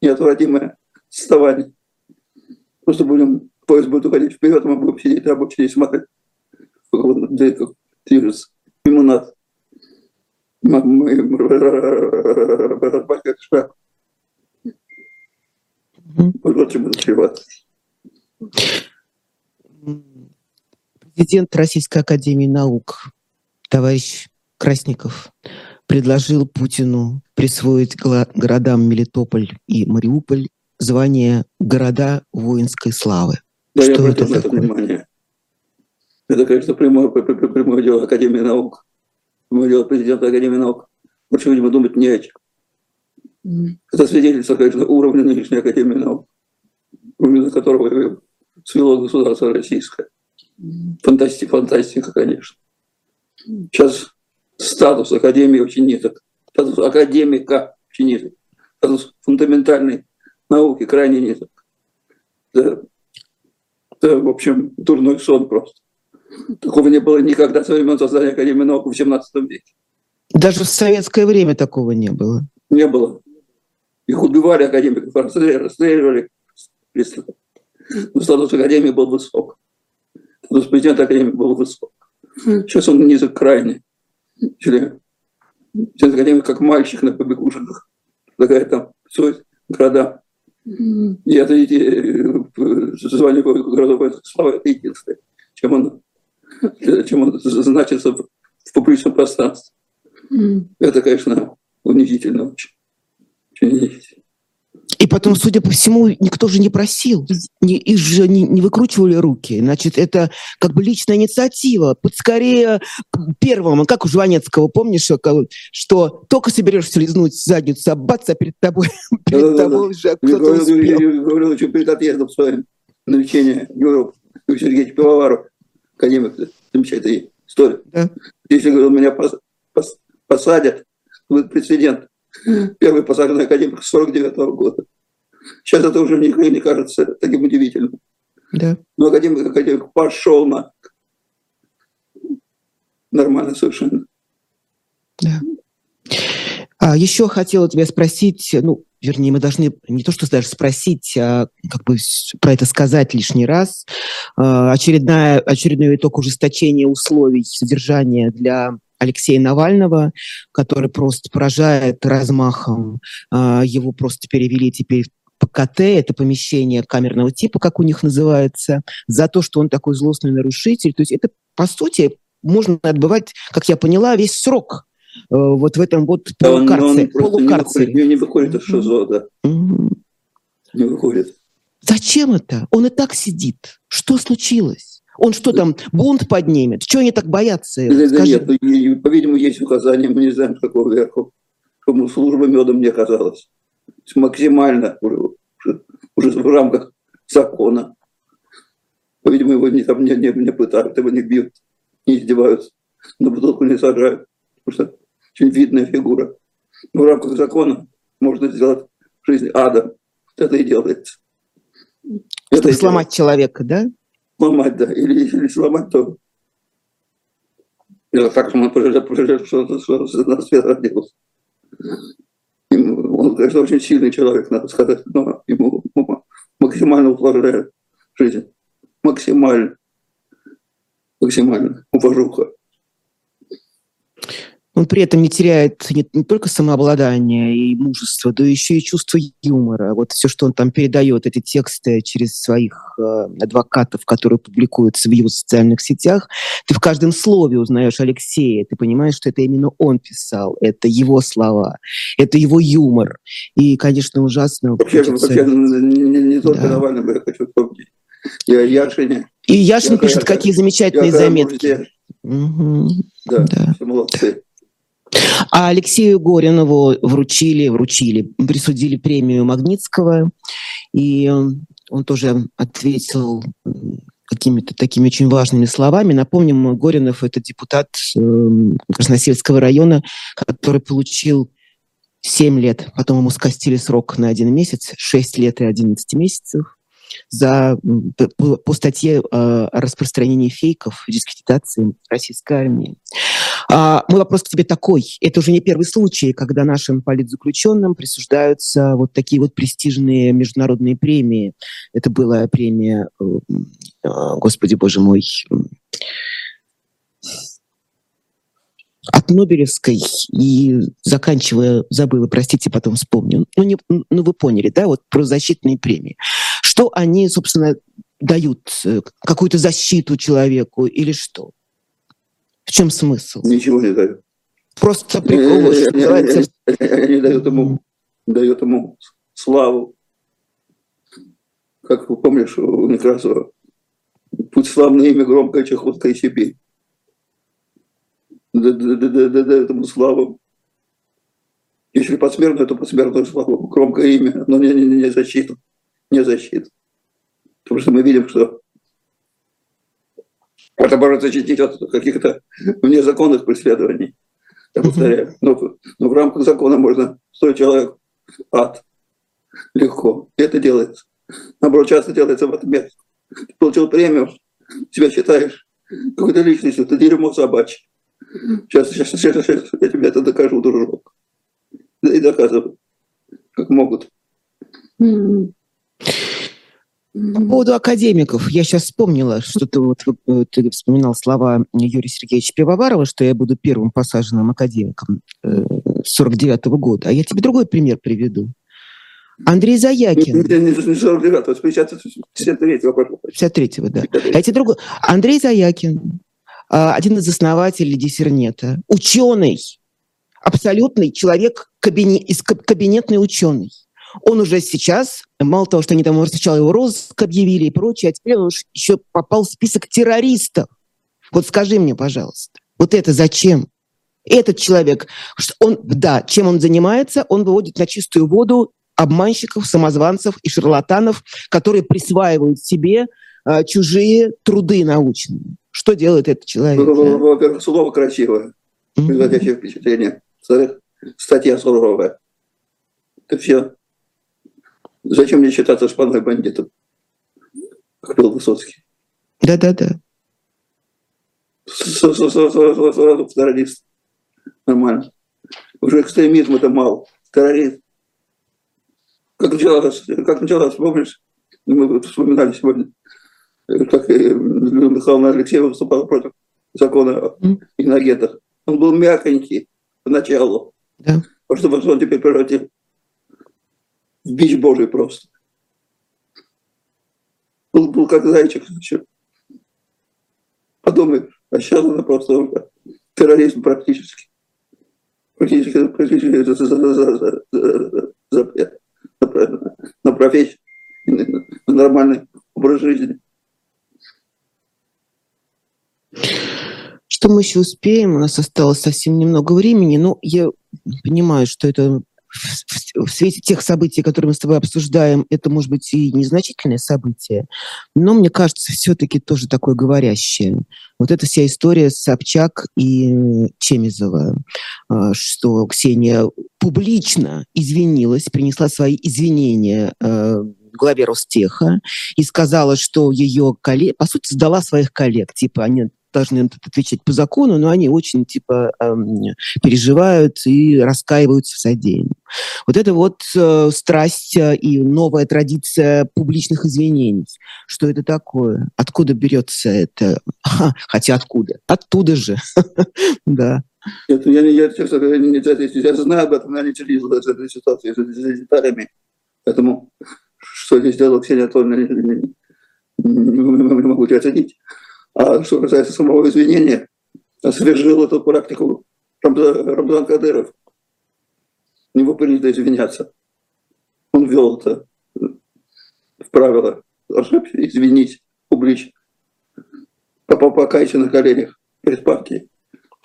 неотвратимое отставание. Просто будем, поезд будет уходить вперед, мы будем сидеть рабочие и смотреть, как он движется мимо нас Вот чем это чревато. Президент Российской Академии Наук, товарищ Красников, предложил Путину присвоить городам Мелитополь и Мариуполь звание города воинской славы. Да, Что я это такое? внимание. Это, конечно, прямое, прямое дело Академии наук. Дело президента Академии наук. Больше, видимо, думать не о чем. Mm. Это свидетельство, конечно, уровня нынешней Академии наук, уровня которого свело государство российское. Фантастика, фантастика, конечно. Сейчас статус Академии очень низок. Статус академика очень низок. Статус фундаментальной науки крайне низок. Это, это, в общем, дурной сон просто. Такого не было никогда со времен создания Академии наук в XVII веке. Даже в советское время такого не было. Не было. Их убивали академиков, расстреливали. Но статус Академии был высок. Статус президента Академии был высок. Сейчас он низок крайне. Или академик как мальчик на побегушках. Такая там все города. И это э, звание городов слава это единственное, чем он, чем он значится в публичном пространстве. Это, конечно, унизительно очень. очень унизительно. И потом, судя по всему, никто же не просил, не, их же не, не выкручивали руки. Значит, это как бы личная инициатива. Скорее первому, как у Жванецкого, помнишь, что только соберешься лизнуть задницу, а бац, а перед тобой, перед да, тобой да, уже кто-то успел. Я говорил еще перед отъездом своим на лечение Европы, Сергей Пивоваров, академик, замечательная история. Да. Если, говорил, меня посадят, будет прецедент. Первый посаженный академик 49 -го года. Сейчас это уже никому не кажется таким удивительным. Да. Но академик, академик пошел на нормально совершенно. Да. А еще хотела тебя спросить, ну, вернее, мы должны не то что даже спросить, а как бы про это сказать лишний раз. А, очередная, очередной итог ужесточения условий содержания для Алексея Навального, который просто поражает размахом. А, его просто перевели теперь ПКТ, это помещение камерного типа, как у них называется, за то, что он такой злостный нарушитель. То есть это, по сути, можно отбывать, как я поняла, весь срок вот в этом вот полукарцере. Да, он, он полукарцере. Не, выходит, не выходит из ШИЗО, да. Угу. Не выходит. Зачем это? Он и так сидит. Что случилось? Он что там, бунт поднимет? Чего они так боятся? Да, да нет, ну, по-видимому, есть указания, мы не знаем, какого верху. Кому служба медом мне казалось. Максимально уже, уже в рамках закона. По-видимому, его не, там не, не, не пытают, его не бьют, не издеваются, на бутылку не сажают, потому что очень видная фигура. В рамках закона можно сделать жизнь ада. Это и делается. Чтобы это сломать человека, да? сломать, да, или, или сломать, то это так, что он прожил, что, что, что на свет родился. Он, конечно, очень сильный человек, надо сказать, но ему максимально усложняет жизнь. Максимально. Максимально. Уважуха он при этом не теряет не, не только самообладание и мужество, да еще и чувство юмора. Вот все, что он там передает, эти тексты через своих э, адвокатов, которые публикуются в его социальных сетях, ты в каждом слове узнаешь Алексея, ты понимаешь, что это именно он писал, это его слова, это его юмор. И, конечно, ужасно. Вообще, хочется... вообще не, не, не только да. Навального я хочу вспомнить. Я Яшине. И Яшин я, пишет, я, какие замечательные я, заметки. Угу. Да, да, молодцы. А Алексею Горинову вручили, вручили, присудили премию Магнитского, и он тоже ответил какими-то такими очень важными словами. Напомним, Горинов – это депутат эм, Красносельского района, который получил 7 лет, потом ему скостили срок на один месяц, 6 лет и 11 месяцев за, по, по статье о распространении фейков, дискредитации российской армии. А, мой вопрос к тебе такой. Это уже не первый случай, когда нашим политзаключенным присуждаются вот такие вот престижные международные премии. Это была премия, э, э, господи боже мой, от Нобелевской и заканчивая, забыла, простите, потом вспомню. Ну, не, ну вы поняли, да, вот про защитные премии. Что они, собственно, дают? Э, какую-то защиту человеку или что? В чем смысл? Ничего не дают. Просто прикол, что называется... Они дают ему, дают ему славу. Как вы помнишь у Некрасова? Путь славное имя, громкая чехотка и Сибирь дает ему славу. Если посмертную, то посмертную славу. Громкое имя, но не, не, не защиту. Не защиту. Потому что мы видим, что это может защитить от каких-то внезаконных преследований. Я повторяю. Но, но в рамках закона можно стоить человек ад. Легко. И это делается. Наоборот, часто делается в отмет. Ты получил премию, себя считаешь какой-то личностью, ты дерьмо собачье. Сейчас, сейчас, сейчас, сейчас я тебе это докажу, дружок. И доказываю, как могут. По поводу академиков, я сейчас вспомнила, что ты, вот, э, ты вспоминал слова Юрия Сергеевича Пивоварова, что я буду первым посаженным академиком э, 49 -го года. А я тебе другой пример приведу. Андрей Заякин. Не 49-го, 53-го. 53-го, да. А эти другой. Андрей Заякин, а, один из основателей диссернета, ученый, абсолютный человек, кабинет, кабинетный ученый. Он уже сейчас, мало того, что они там сначала его розыск объявили и прочее, а теперь он еще попал в список террористов. Вот скажи мне, пожалуйста, вот это зачем? Этот человек, он, да, чем он занимается? Он выводит на чистую воду обманщиков, самозванцев и шарлатанов, которые присваивают себе э, чужие труды научные. Что делает этот человек? Ну, во-первых, слово красивое, производящее впечатление. Статья суровая. Это все. Зачем мне считаться шпаной бандитом? Как был Высоцкий. Да-да-да. Сразу террорист. Нормально. Уже экстремизм это мало. Террорист. Как началось, как началось, помнишь? Мы вспоминали сегодня как Людмила Михайловна Алексеева выступала против закона mm. иногентах. Он был мягонький поначалу, да. потому что он теперь превратил бич Божий просто. Был, был как зайчик еще. Подумай, а сейчас она просто терроризм практически. Практически, практически запрет на, на профессию, на нормальный образ жизни. Что мы еще успеем? У нас осталось совсем немного времени, но я понимаю, что это в свете тех событий, которые мы с тобой обсуждаем, это может быть и незначительное событие, но мне кажется, все-таки тоже такое говорящее. Вот эта вся история Собчак и Чемизова, а, что Ксения публично извинилась, принесла свои извинения а, главе Ростеха и сказала, что ее коллег, по сути, сдала своих коллег, типа они должны отвечать по закону, но они очень типа эм, переживают и раскаиваются в содеянном. Вот это вот э, страсть э, и новая традиция публичных извинений. Что это такое? Откуда берется это? Хотя откуда? Оттуда же. Да. Нет, я, я, честно говоря, не, я знаю об этом, но я не следил за этой ситуацией, за деталями. Поэтому что здесь сделала Ксения Анатольевна, не, могу оценить. А что касается самого извинения, освежил эту практику Рамзан Кадыров. Не него принято извиняться. Он ввел это в правило. Ошибся, извинить публично. Покайся на коленях перед партией,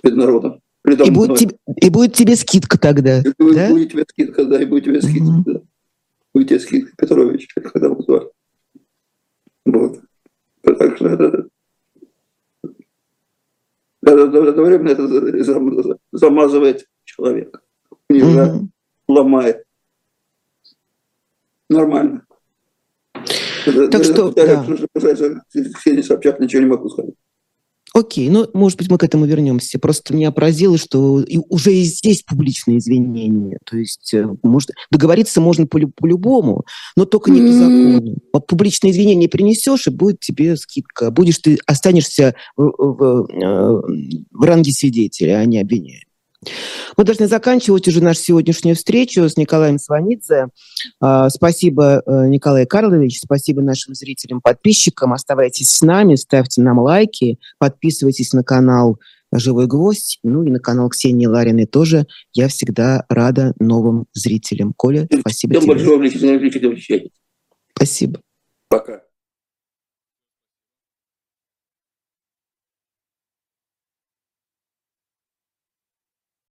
перед народом. И будет, тебе, и будет тебе скидка тогда. И будет, да? будет тебе скидка, да, и будет тебе скидка. Mm-hmm. Да. Будет тебе скидка, Петрович, когда будет Вот. Так что это, одновременно это замазывает человека, унижает, mm-hmm. Ломает. Нормально. Так что, да. Собчак ничего не могу сказать. Окей, ну, может быть, мы к этому вернемся. Просто меня поразило, что и уже и здесь публичные извинения. То есть э, может, договориться можно по-любому, но только не по закону. Публичные извинения принесешь, и будет тебе скидка. Будешь ты останешься в, в, э, в ранге свидетеля, а не обвиняемого. Мы должны заканчивать уже нашу сегодняшнюю встречу с Николаем Сванидзе. А, спасибо, э, Николай Карлович, спасибо нашим зрителям, подписчикам. Оставайтесь с нами, ставьте нам лайки, подписывайтесь на канал «Живой гвоздь», ну и на канал Ксении Лариной тоже. Я всегда рада новым зрителям. Коля, спасибо Всем тебе. большое Спасибо. Пока.